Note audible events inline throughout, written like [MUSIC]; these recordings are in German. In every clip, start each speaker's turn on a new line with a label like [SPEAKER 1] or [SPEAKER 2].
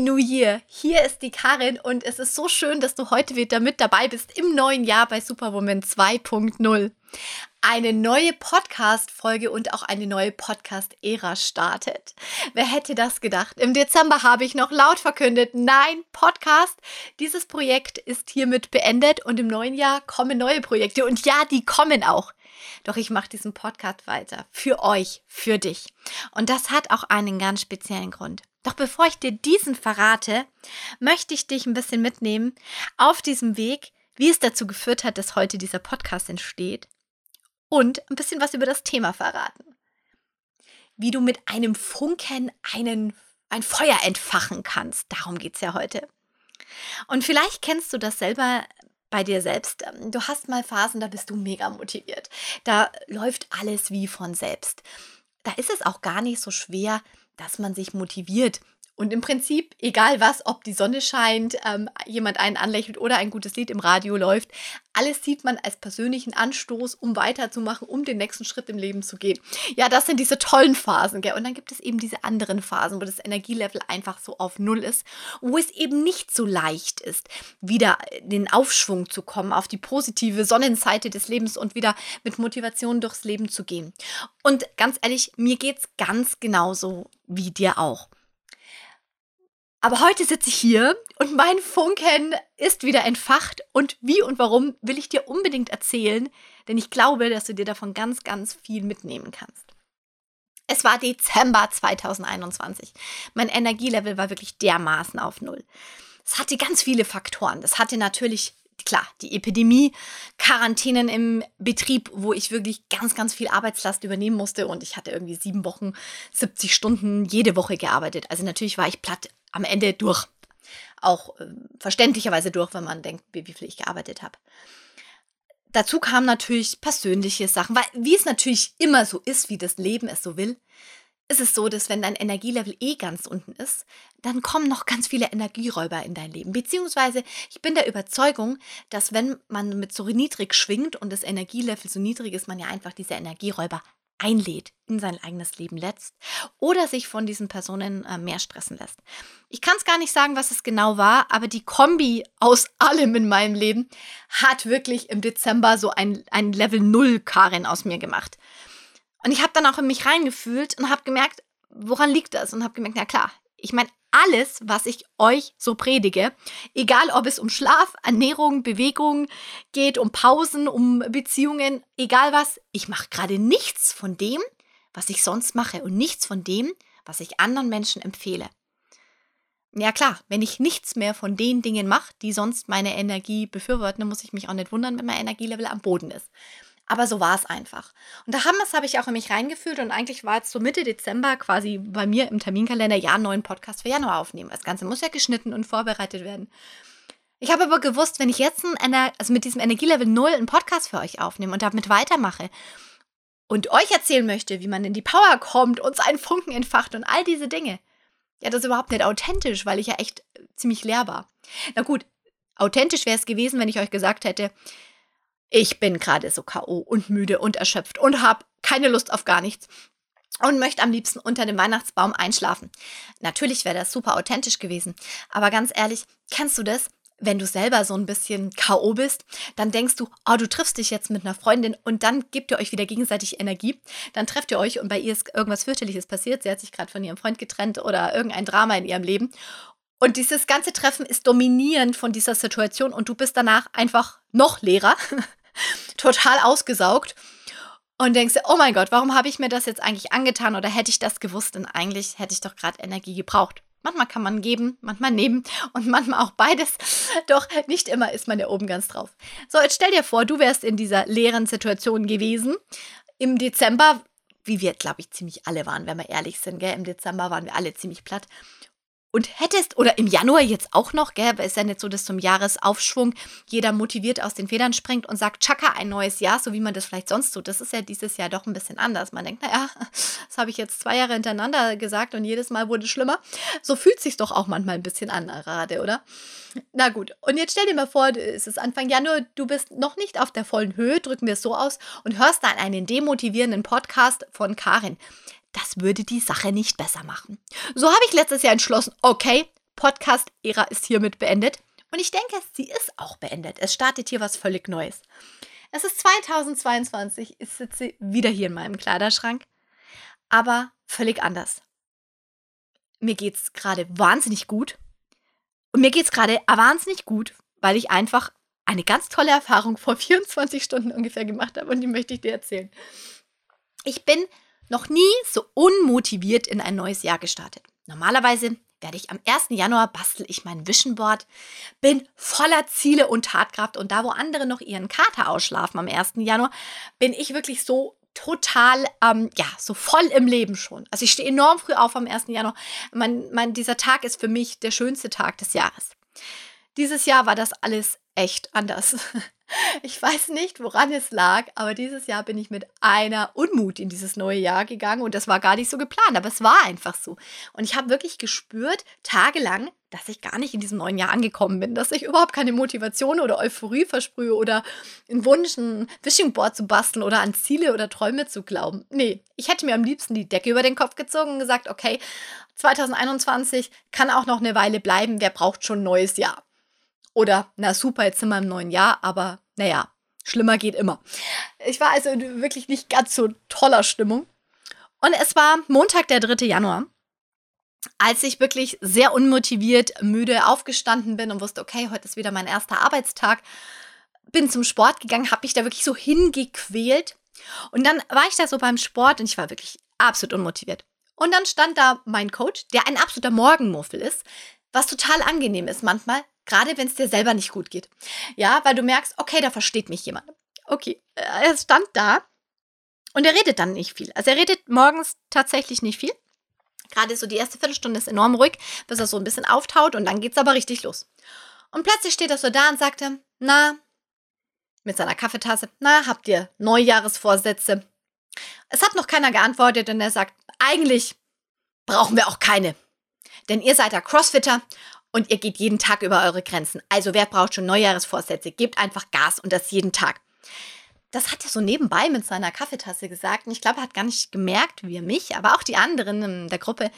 [SPEAKER 1] New Year! Hier ist die Karin und es ist so schön, dass du heute wieder mit dabei bist im neuen Jahr bei Superwoman 2.0. Eine neue Podcast-Folge und auch eine neue Podcast-Ära startet. Wer hätte das gedacht? Im Dezember habe ich noch laut verkündet, nein, Podcast, dieses Projekt ist hiermit beendet und im neuen Jahr kommen neue Projekte. Und ja, die kommen auch. Doch ich mache diesen Podcast weiter. Für euch, für dich. Und das hat auch einen ganz speziellen Grund. Doch bevor ich dir diesen verrate, möchte ich dich ein bisschen mitnehmen auf diesem Weg, wie es dazu geführt hat, dass heute dieser Podcast entsteht und ein bisschen was über das Thema verraten. Wie du mit einem Funken einen, ein Feuer entfachen kannst. Darum geht es ja heute. Und vielleicht kennst du das selber bei dir selbst. Du hast mal Phasen, da bist du mega motiviert. Da läuft alles wie von selbst. Da ist es auch gar nicht so schwer, dass man sich motiviert und im Prinzip, egal was, ob die Sonne scheint, ähm, jemand einen anlächelt oder ein gutes Lied im Radio läuft, alles sieht man als persönlichen Anstoß, um weiterzumachen, um den nächsten Schritt im Leben zu gehen. Ja, das sind diese tollen Phasen, gell? Und dann gibt es eben diese anderen Phasen, wo das Energielevel einfach so auf Null ist, wo es eben nicht so leicht ist, wieder in den Aufschwung zu kommen, auf die positive Sonnenseite des Lebens und wieder mit Motivation durchs Leben zu gehen. Und ganz ehrlich, mir geht es ganz genauso wie dir auch. Aber heute sitze ich hier und mein Funken ist wieder entfacht und wie und warum will ich dir unbedingt erzählen, denn ich glaube, dass du dir davon ganz, ganz viel mitnehmen kannst. Es war Dezember 2021. Mein Energielevel war wirklich dermaßen auf Null. Es hatte ganz viele Faktoren. Das hatte natürlich klar, die Epidemie, Quarantänen im Betrieb, wo ich wirklich ganz, ganz viel Arbeitslast übernehmen musste und ich hatte irgendwie sieben Wochen, 70 Stunden jede Woche gearbeitet. Also natürlich war ich platt am Ende durch. Auch äh, verständlicherweise durch, wenn man denkt, wie, wie viel ich gearbeitet habe. Dazu kamen natürlich persönliche Sachen, weil wie es natürlich immer so ist, wie das Leben es so will, ist es so, dass wenn dein Energielevel eh ganz unten ist, dann kommen noch ganz viele Energieräuber in dein Leben. Beziehungsweise ich bin der Überzeugung, dass wenn man mit so niedrig schwingt und das Energielevel so niedrig ist, man ja einfach diese Energieräuber einlädt, in sein eigenes Leben letzt oder sich von diesen Personen äh, mehr stressen lässt. Ich kann es gar nicht sagen, was es genau war, aber die Kombi aus allem in meinem Leben hat wirklich im Dezember so ein, ein Level 0 Karin aus mir gemacht. Und ich habe dann auch in mich reingefühlt und habe gemerkt, woran liegt das? Und habe gemerkt, na klar, ich meine, alles, was ich euch so predige, egal ob es um Schlaf, Ernährung, Bewegung geht, um Pausen, um Beziehungen, egal was, ich mache gerade nichts von dem, was ich sonst mache und nichts von dem, was ich anderen Menschen empfehle. Ja klar, wenn ich nichts mehr von den Dingen mache, die sonst meine Energie befürworten, dann muss ich mich auch nicht wundern, wenn mein Energielevel am Boden ist. Aber so war es einfach. Und da haben, das habe ich auch in mich reingefühlt und eigentlich war es so Mitte Dezember quasi bei mir im Terminkalender, ja, neuen Podcast für Januar aufnehmen. Das Ganze muss ja geschnitten und vorbereitet werden. Ich habe aber gewusst, wenn ich jetzt ein, also mit diesem Energielevel 0 einen Podcast für euch aufnehme und damit weitermache und euch erzählen möchte, wie man in die Power kommt und seinen Funken entfacht und all diese Dinge, ja, das ist überhaupt nicht authentisch, weil ich ja echt ziemlich leer war. Na gut, authentisch wäre es gewesen, wenn ich euch gesagt hätte, ich bin gerade so KO und müde und erschöpft und habe keine Lust auf gar nichts und möchte am liebsten unter dem Weihnachtsbaum einschlafen. Natürlich wäre das super authentisch gewesen, aber ganz ehrlich, kennst du das? Wenn du selber so ein bisschen K.O. bist, dann denkst du, oh, du triffst dich jetzt mit einer Freundin und dann gebt ihr euch wieder gegenseitig Energie. Dann trefft ihr euch und bei ihr ist irgendwas fürchterliches passiert. Sie hat sich gerade von ihrem Freund getrennt oder irgendein Drama in ihrem Leben. Und dieses ganze Treffen ist dominierend von dieser Situation und du bist danach einfach noch leerer [LAUGHS] total ausgesaugt und denkst oh mein Gott, warum habe ich mir das jetzt eigentlich angetan oder hätte ich das gewusst? Denn eigentlich hätte ich doch gerade Energie gebraucht. Manchmal kann man geben, manchmal nehmen und manchmal auch beides. Doch nicht immer ist man ja oben ganz drauf. So, jetzt stell dir vor, du wärst in dieser leeren Situation gewesen. Im Dezember, wie wir, glaube ich, ziemlich alle waren, wenn wir ehrlich sind, gell? Im Dezember waren wir alle ziemlich platt und hättest, oder im Januar jetzt auch noch, gell, ist ja nicht so, dass zum Jahresaufschwung jeder motiviert aus den Federn springt und sagt, tschakka, ein neues Jahr, so wie man das vielleicht sonst tut. Das ist ja dieses Jahr doch ein bisschen anders. Man denkt, naja, [LAUGHS] das habe ich jetzt zwei Jahre hintereinander gesagt und jedes Mal wurde es schlimmer. So fühlt sich doch auch manchmal ein bisschen an, gerade, oder? Na gut, und jetzt stell dir mal vor, es ist Anfang Januar, du bist noch nicht auf der vollen Höhe, drücken wir es so aus, und hörst dann einen demotivierenden Podcast von Karin das würde die Sache nicht besser machen. So habe ich letztes Jahr entschlossen, okay, Podcast-Ära ist hiermit beendet. Und ich denke, sie ist auch beendet. Es startet hier was völlig Neues. Es ist 2022, ich sitze wieder hier in meinem Kleiderschrank, aber völlig anders. Mir geht es gerade wahnsinnig gut. Und mir geht es gerade wahnsinnig gut, weil ich einfach eine ganz tolle Erfahrung vor 24 Stunden ungefähr gemacht habe und die möchte ich dir erzählen. Ich bin noch nie so unmotiviert in ein neues Jahr gestartet. Normalerweise werde ich am 1. Januar bastel ich mein Vision Board, bin voller Ziele und Tatkraft und da, wo andere noch ihren Kater ausschlafen am 1. Januar, bin ich wirklich so total, ähm, ja, so voll im Leben schon. Also ich stehe enorm früh auf am 1. Januar. Mein, mein, dieser Tag ist für mich der schönste Tag des Jahres. Dieses Jahr war das alles echt anders. [LAUGHS] Ich weiß nicht, woran es lag, aber dieses Jahr bin ich mit einer Unmut in dieses neue Jahr gegangen und das war gar nicht so geplant, aber es war einfach so. Und ich habe wirklich gespürt, tagelang, dass ich gar nicht in diesem neuen Jahr angekommen bin, dass ich überhaupt keine Motivation oder Euphorie versprühe oder einen Wunsch, ein Wishing Board zu basteln oder an Ziele oder Träume zu glauben. Nee, ich hätte mir am liebsten die Decke über den Kopf gezogen und gesagt, okay, 2021 kann auch noch eine Weile bleiben, wer braucht schon ein neues Jahr? Oder, na super, jetzt sind wir im neuen Jahr, aber naja, schlimmer geht immer. Ich war also wirklich nicht ganz so toller Stimmung. Und es war Montag, der 3. Januar, als ich wirklich sehr unmotiviert, müde aufgestanden bin und wusste, okay, heute ist wieder mein erster Arbeitstag. Bin zum Sport gegangen, habe mich da wirklich so hingequält. Und dann war ich da so beim Sport und ich war wirklich absolut unmotiviert. Und dann stand da mein Coach, der ein absoluter Morgenmuffel ist, was total angenehm ist manchmal, Gerade wenn es dir selber nicht gut geht. Ja, weil du merkst, okay, da versteht mich jemand. Okay, äh, er stand da und er redet dann nicht viel. Also er redet morgens tatsächlich nicht viel. Gerade so die erste Viertelstunde ist enorm ruhig, bis er so ein bisschen auftaut und dann geht es aber richtig los. Und plötzlich steht er so da und sagte, na, mit seiner Kaffeetasse, na, habt ihr Neujahresvorsätze? Es hat noch keiner geantwortet und er sagt, eigentlich brauchen wir auch keine. Denn ihr seid ja Crossfitter und ihr geht jeden Tag über eure Grenzen. Also wer braucht schon Neujahresvorsätze? Gebt einfach Gas und das jeden Tag. Das hat er so nebenbei mit seiner Kaffeetasse gesagt. Und ich glaube, er hat gar nicht gemerkt, wie er mich, aber auch die anderen in der Gruppe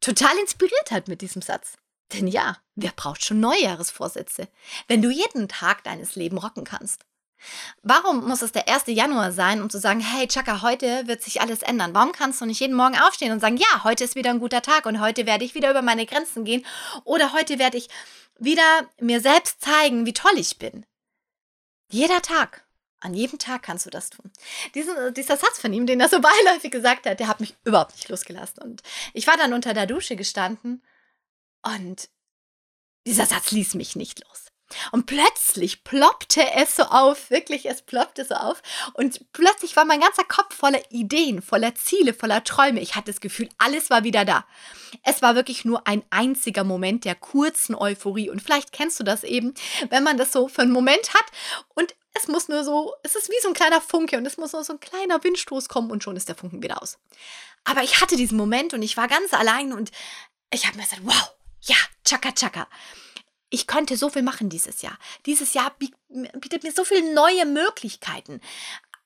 [SPEAKER 1] total inspiriert hat mit diesem Satz. Denn ja, wer braucht schon Neujahresvorsätze, wenn du jeden Tag deines Lebens rocken kannst? Warum muss es der 1. Januar sein, um zu sagen, hey Chaka, heute wird sich alles ändern? Warum kannst du nicht jeden Morgen aufstehen und sagen, ja, heute ist wieder ein guter Tag und heute werde ich wieder über meine Grenzen gehen oder heute werde ich wieder mir selbst zeigen, wie toll ich bin? Jeder Tag. An jedem Tag kannst du das tun. Diesen, dieser Satz von ihm, den er so [LAUGHS] beiläufig gesagt hat, der hat mich überhaupt nicht losgelassen. Und ich war dann unter der Dusche gestanden und dieser Satz ließ mich nicht los. Und plötzlich ploppte es so auf, wirklich, es ploppte so auf. Und plötzlich war mein ganzer Kopf voller Ideen, voller Ziele, voller Träume. Ich hatte das Gefühl, alles war wieder da. Es war wirklich nur ein einziger Moment der kurzen Euphorie. Und vielleicht kennst du das eben, wenn man das so für einen Moment hat und es muss nur so, es ist wie so ein kleiner Funke und es muss nur so ein kleiner Windstoß kommen und schon ist der Funken wieder aus. Aber ich hatte diesen Moment und ich war ganz allein und ich habe mir gesagt, wow, ja, tschakka, tschakka ich könnte so viel machen dieses Jahr. Dieses Jahr bietet mir so viele neue Möglichkeiten,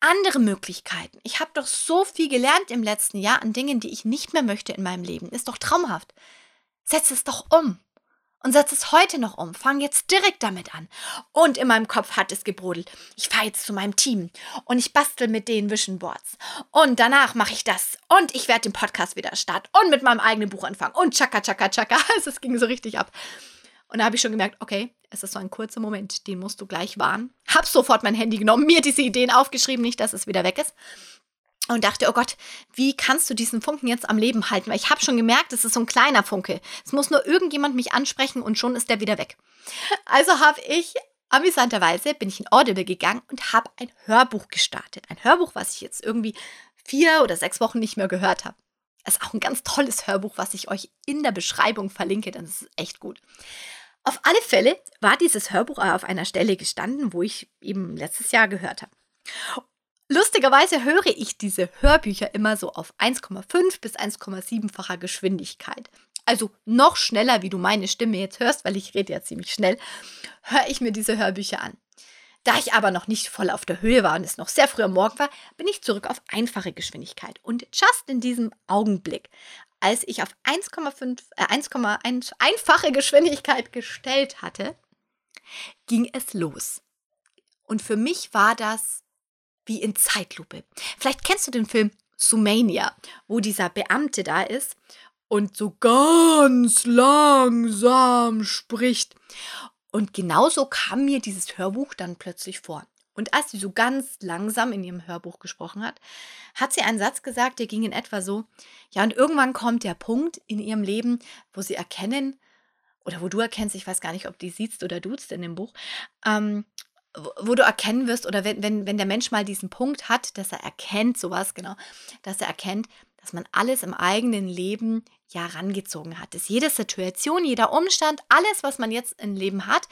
[SPEAKER 1] andere Möglichkeiten. Ich habe doch so viel gelernt im letzten Jahr an Dingen, die ich nicht mehr möchte in meinem Leben. Ist doch traumhaft. Setz es doch um. Und setz es heute noch um. Fang jetzt direkt damit an. Und in meinem Kopf hat es gebrodelt. Ich fahre jetzt zu meinem Team und ich bastel mit den Vision Boards. Und danach mache ich das. Und ich werde den Podcast wieder starten und mit meinem eigenen Buch anfangen. Und tschakka, tschakka, tschakka. Also [LAUGHS] es ging so richtig ab. Und da habe ich schon gemerkt, okay, es ist so ein kurzer Moment, den musst du gleich wahren. Hab sofort mein Handy genommen, mir diese Ideen aufgeschrieben, nicht, dass es wieder weg ist. Und dachte, oh Gott, wie kannst du diesen Funken jetzt am Leben halten? Weil ich habe schon gemerkt, es ist so ein kleiner Funke. Es muss nur irgendjemand mich ansprechen und schon ist der wieder weg. Also habe ich amüsanterweise bin ich in Audible gegangen und habe ein Hörbuch gestartet. Ein Hörbuch, was ich jetzt irgendwie vier oder sechs Wochen nicht mehr gehört habe. Es ist auch ein ganz tolles Hörbuch, was ich euch in der Beschreibung verlinke, denn es ist echt gut. Auf alle Fälle war dieses Hörbuch auf einer Stelle gestanden, wo ich eben letztes Jahr gehört habe. Lustigerweise höre ich diese Hörbücher immer so auf 1,5 bis 1,7-facher Geschwindigkeit. Also noch schneller, wie du meine Stimme jetzt hörst, weil ich rede ja ziemlich schnell, höre ich mir diese Hörbücher an. Da ich aber noch nicht voll auf der Höhe war und es noch sehr früh am Morgen war, bin ich zurück auf einfache Geschwindigkeit. Und just in diesem Augenblick, als ich auf 1,5, äh, 1,1 einfache Geschwindigkeit gestellt hatte, ging es los. Und für mich war das wie in Zeitlupe. Vielleicht kennst du den Film Sumania, wo dieser Beamte da ist und so ganz langsam spricht. Und genauso kam mir dieses Hörbuch dann plötzlich vor. Und als sie so ganz langsam in ihrem Hörbuch gesprochen hat, hat sie einen Satz gesagt, der ging in etwa so, ja, und irgendwann kommt der Punkt in ihrem Leben, wo sie erkennen, oder wo du erkennst, ich weiß gar nicht, ob die siehst oder duzt in dem Buch, ähm, wo du erkennen wirst, oder wenn, wenn, wenn der Mensch mal diesen Punkt hat, dass er erkennt, sowas, genau, dass er erkennt, dass man alles im eigenen Leben ja rangezogen hat. Dass jede Situation, jeder Umstand, alles, was man jetzt im Leben hat,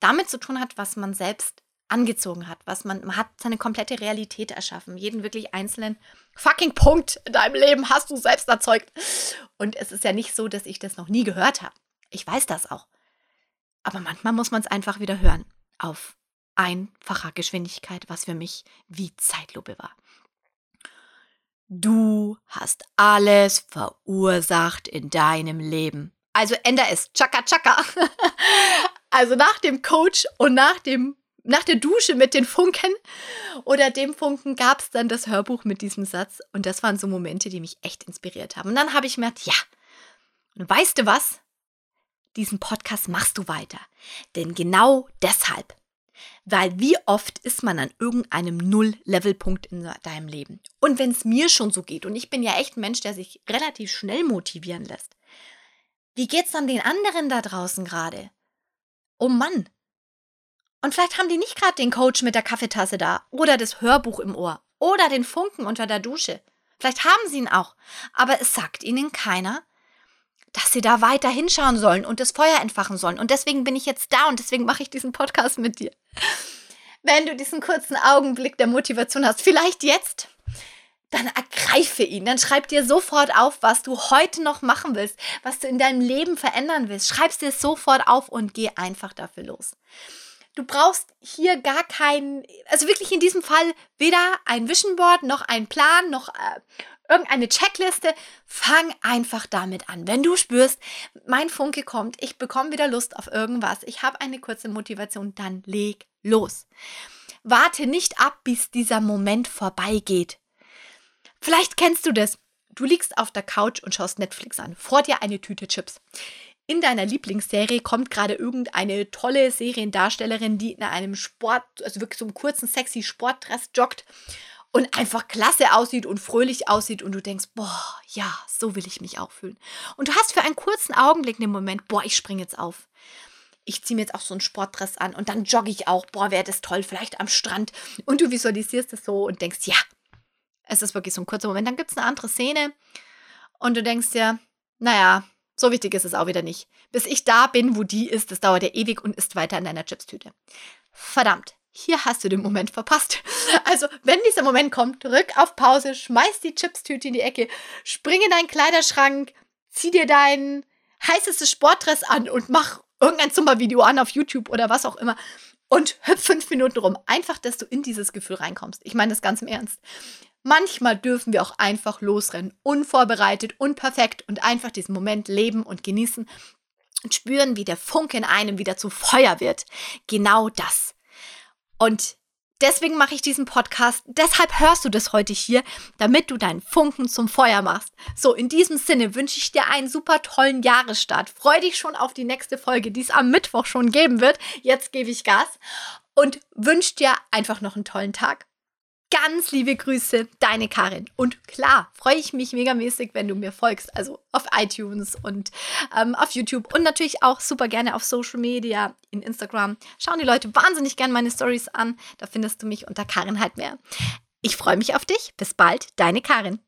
[SPEAKER 1] damit zu tun hat, was man selbst angezogen hat, was man, man hat seine komplette Realität erschaffen. Jeden wirklich einzelnen fucking Punkt in deinem Leben hast du selbst erzeugt. Und es ist ja nicht so, dass ich das noch nie gehört habe. Ich weiß das auch. Aber manchmal muss man es einfach wieder hören. Auf einfacher Geschwindigkeit, was für mich wie Zeitlupe war. Du hast alles verursacht in deinem Leben. Also änder es. Chaka chaka. [LAUGHS] also nach dem Coach und nach dem nach der Dusche mit den Funken oder dem Funken gab es dann das Hörbuch mit diesem Satz. Und das waren so Momente, die mich echt inspiriert haben. Und dann habe ich gedacht, ja, und weißt du was? Diesen Podcast machst du weiter. Denn genau deshalb weil wie oft ist man an irgendeinem Null-Level-Punkt in deinem Leben? Und wenn es mir schon so geht, und ich bin ja echt ein Mensch, der sich relativ schnell motivieren lässt, wie geht's dann den anderen da draußen gerade? Oh Mann. Und vielleicht haben die nicht gerade den Coach mit der Kaffeetasse da oder das Hörbuch im Ohr oder den Funken unter der Dusche. Vielleicht haben sie ihn auch, aber es sagt ihnen keiner, dass sie da weiter hinschauen sollen und das Feuer entfachen sollen. Und deswegen bin ich jetzt da und deswegen mache ich diesen Podcast mit dir. Wenn du diesen kurzen Augenblick der Motivation hast, vielleicht jetzt, dann ergreife ihn. Dann schreib dir sofort auf, was du heute noch machen willst, was du in deinem Leben verändern willst. Schreib es dir sofort auf und geh einfach dafür los. Du brauchst hier gar keinen, also wirklich in diesem Fall weder ein Vision Board noch ein Plan noch äh, irgendeine Checkliste. Fang einfach damit an. Wenn du spürst, mein Funke kommt, ich bekomme wieder Lust auf irgendwas, ich habe eine kurze Motivation, dann leg los. Warte nicht ab, bis dieser Moment vorbeigeht. Vielleicht kennst du das. Du liegst auf der Couch und schaust Netflix an. Vor dir eine Tüte Chips. In deiner Lieblingsserie kommt gerade irgendeine tolle Seriendarstellerin, die in einem Sport, also wirklich so einem kurzen, sexy Sportdress joggt und einfach klasse aussieht und fröhlich aussieht und du denkst, boah, ja, so will ich mich auch fühlen. Und du hast für einen kurzen Augenblick den Moment, boah, ich springe jetzt auf. Ich ziehe mir jetzt auch so einen Sportdress an und dann jogge ich auch, boah, wäre das toll, vielleicht am Strand. Und du visualisierst es so und denkst, ja, es ist wirklich so ein kurzer Moment. Dann gibt es eine andere Szene und du denkst dir, naja, so wichtig ist es auch wieder nicht. Bis ich da bin, wo die ist, das dauert ja ewig und ist weiter in deiner Chipstüte. Verdammt, hier hast du den Moment verpasst. [LAUGHS] Also, wenn dieser Moment kommt, drück auf Pause, schmeiß die Chipstüte in die Ecke, spring in deinen Kleiderschrank, zieh dir dein heißestes Sportdress an und mach irgendein Zumba-Video an auf YouTube oder was auch immer und hüpf fünf Minuten rum. Einfach, dass du in dieses Gefühl reinkommst. Ich meine das ganz im Ernst. Manchmal dürfen wir auch einfach losrennen, unvorbereitet, unperfekt und einfach diesen Moment leben und genießen und spüren, wie der Funke in einem wieder zu Feuer wird. Genau das. Und deswegen mache ich diesen Podcast. Deshalb hörst du das heute hier, damit du deinen Funken zum Feuer machst. So, in diesem Sinne wünsche ich dir einen super tollen Jahresstart. Freu dich schon auf die nächste Folge, die es am Mittwoch schon geben wird. Jetzt gebe ich Gas und wünsche dir einfach noch einen tollen Tag. Ganz liebe Grüße, deine Karin. Und klar, freue ich mich megamäßig, wenn du mir folgst. Also auf iTunes und ähm, auf YouTube und natürlich auch super gerne auf Social Media, in Instagram. Schauen die Leute wahnsinnig gerne meine Stories an. Da findest du mich unter Karin halt mehr. Ich freue mich auf dich. Bis bald, deine Karin.